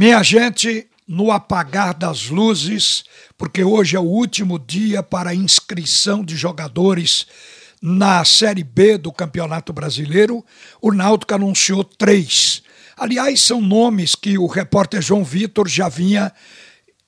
Minha gente, no apagar das luzes, porque hoje é o último dia para inscrição de jogadores na Série B do Campeonato Brasileiro, o Náutico anunciou três. Aliás, são nomes que o repórter João Vitor já vinha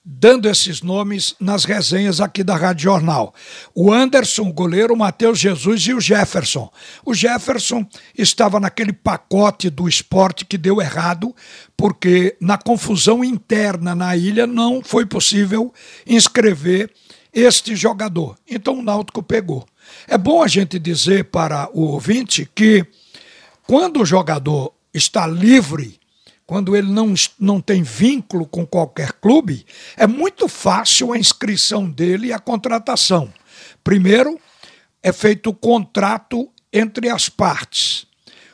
dando esses nomes nas resenhas aqui da Rádio Jornal. O Anderson, o goleiro, o Matheus Jesus e o Jefferson. O Jefferson estava naquele pacote do esporte que deu errado, porque na confusão interna na ilha não foi possível inscrever este jogador. Então o Náutico pegou. É bom a gente dizer para o ouvinte que quando o jogador está livre quando ele não, não tem vínculo com qualquer clube, é muito fácil a inscrição dele e a contratação. Primeiro, é feito o contrato entre as partes.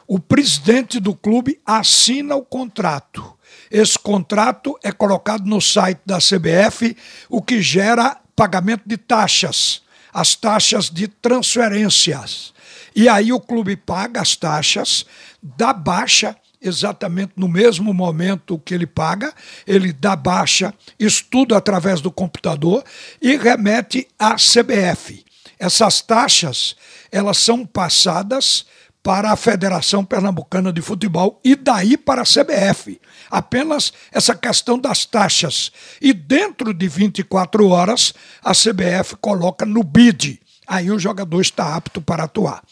O presidente do clube assina o contrato. Esse contrato é colocado no site da CBF, o que gera pagamento de taxas, as taxas de transferências. E aí o clube paga as taxas, dá baixa exatamente no mesmo momento que ele paga, ele dá baixa, estuda através do computador e remete à CBF. Essas taxas, elas são passadas para a Federação Pernambucana de Futebol e daí para a CBF. Apenas essa questão das taxas. E dentro de 24 horas, a CBF coloca no BID. Aí o jogador está apto para atuar.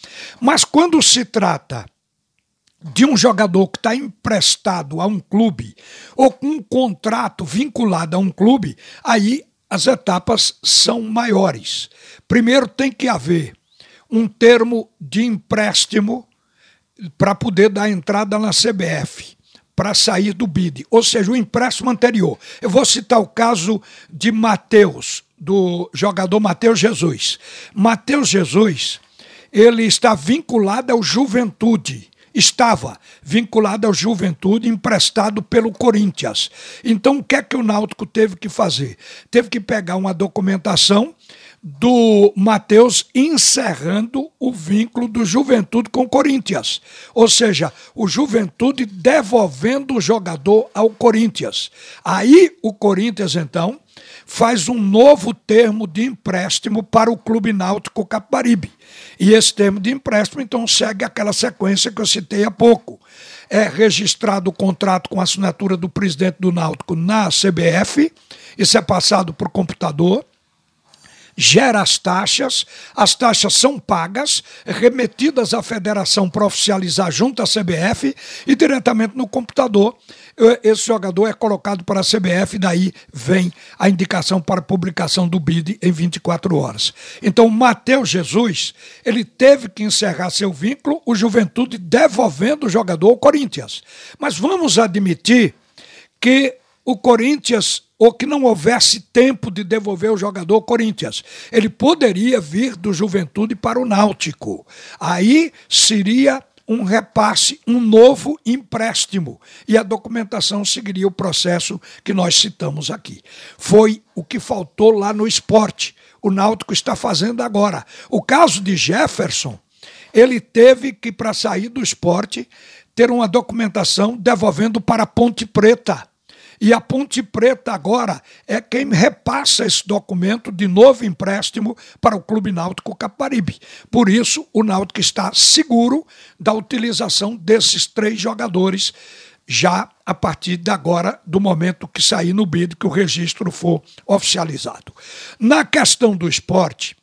Mas quando se trata de um jogador que está emprestado a um clube ou com um contrato vinculado a um clube, aí as etapas são maiores. Primeiro tem que haver um termo de empréstimo para poder dar entrada na CBF, para sair do BID, ou seja, o empréstimo anterior. Eu vou citar o caso de Matheus, do jogador Matheus Jesus. Matheus Jesus, ele está vinculado ao Juventude estava vinculado ao Juventude, emprestado pelo Corinthians. Então, o que é que o Náutico teve que fazer? Teve que pegar uma documentação do Matheus encerrando o vínculo do Juventude com o Corinthians. Ou seja, o Juventude devolvendo o jogador ao Corinthians. Aí o Corinthians, então, faz um novo termo de empréstimo para o Clube Náutico Caparibe. E esse termo de empréstimo, então, segue aquela sequência que eu citei há pouco. É registrado o contrato com assinatura do presidente do Náutico na CBF, isso é passado por computador gera as taxas, as taxas são pagas, remetidas à federação para oficializar junto à CBF e diretamente no computador. Esse jogador é colocado para a CBF, daí vem a indicação para publicação do BID em 24 horas. Então, Matheus Jesus, ele teve que encerrar seu vínculo, o Juventude devolvendo o jogador ao Corinthians. Mas vamos admitir que o Corinthians ou que não houvesse tempo de devolver o jogador Corinthians. Ele poderia vir do Juventude para o Náutico. Aí seria um repasse, um novo empréstimo. E a documentação seguiria o processo que nós citamos aqui. Foi o que faltou lá no esporte. O Náutico está fazendo agora. O caso de Jefferson, ele teve que, para sair do esporte, ter uma documentação devolvendo para a Ponte Preta e a Ponte Preta agora é quem repassa esse documento de novo empréstimo para o Clube Náutico Caparibe. Por isso, o Náutico está seguro da utilização desses três jogadores já a partir de agora, do momento que sair no BID, que o registro for oficializado. Na questão do esporte,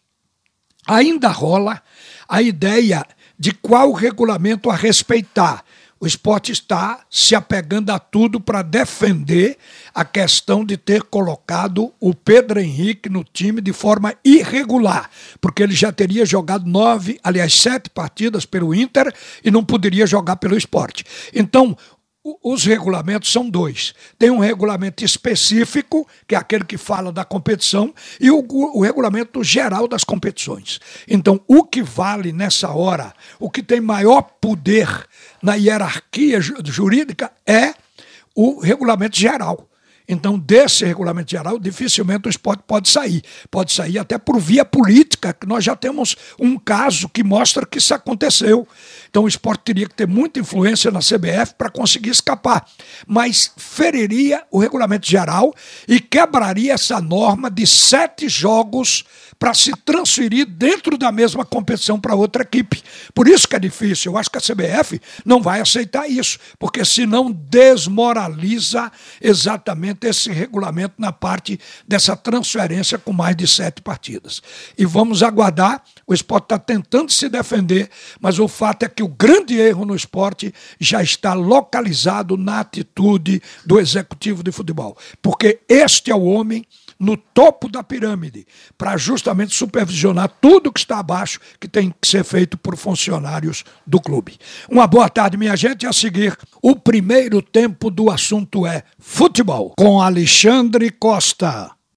ainda rola a ideia de qual regulamento a respeitar o esporte está se apegando a tudo para defender a questão de ter colocado o Pedro Henrique no time de forma irregular, porque ele já teria jogado nove, aliás, sete partidas pelo Inter e não poderia jogar pelo esporte. Então, os regulamentos são dois. Tem um regulamento específico, que é aquele que fala da competição, e o, o, regulamento geral das competições. Então, o que vale nessa hora, o que tem maior poder na hierarquia jurídica é o regulamento geral. Então, desse regulamento geral, dificilmente o esporte pode sair. Pode sair até por via política, que nós já temos um caso que mostra que isso aconteceu. Então, o esporte teria que ter muita influência na CBF para conseguir escapar. Mas feriria o regulamento geral e quebraria essa norma de sete jogos para se transferir dentro da mesma competição para outra equipe. Por isso que é difícil. Eu acho que a CBF não vai aceitar isso, porque senão desmoraliza exatamente esse regulamento na parte dessa transferência com mais de sete partidas. E vamos aguardar. O esporte está tentando se defender, mas o fato é que o grande erro no esporte já está localizado na atitude do executivo de futebol. Porque este é o homem no topo da pirâmide, para justamente supervisionar tudo que está abaixo, que tem que ser feito por funcionários do clube. Uma boa tarde, minha gente. A seguir, o primeiro tempo do assunto é futebol, com Alexandre Costa.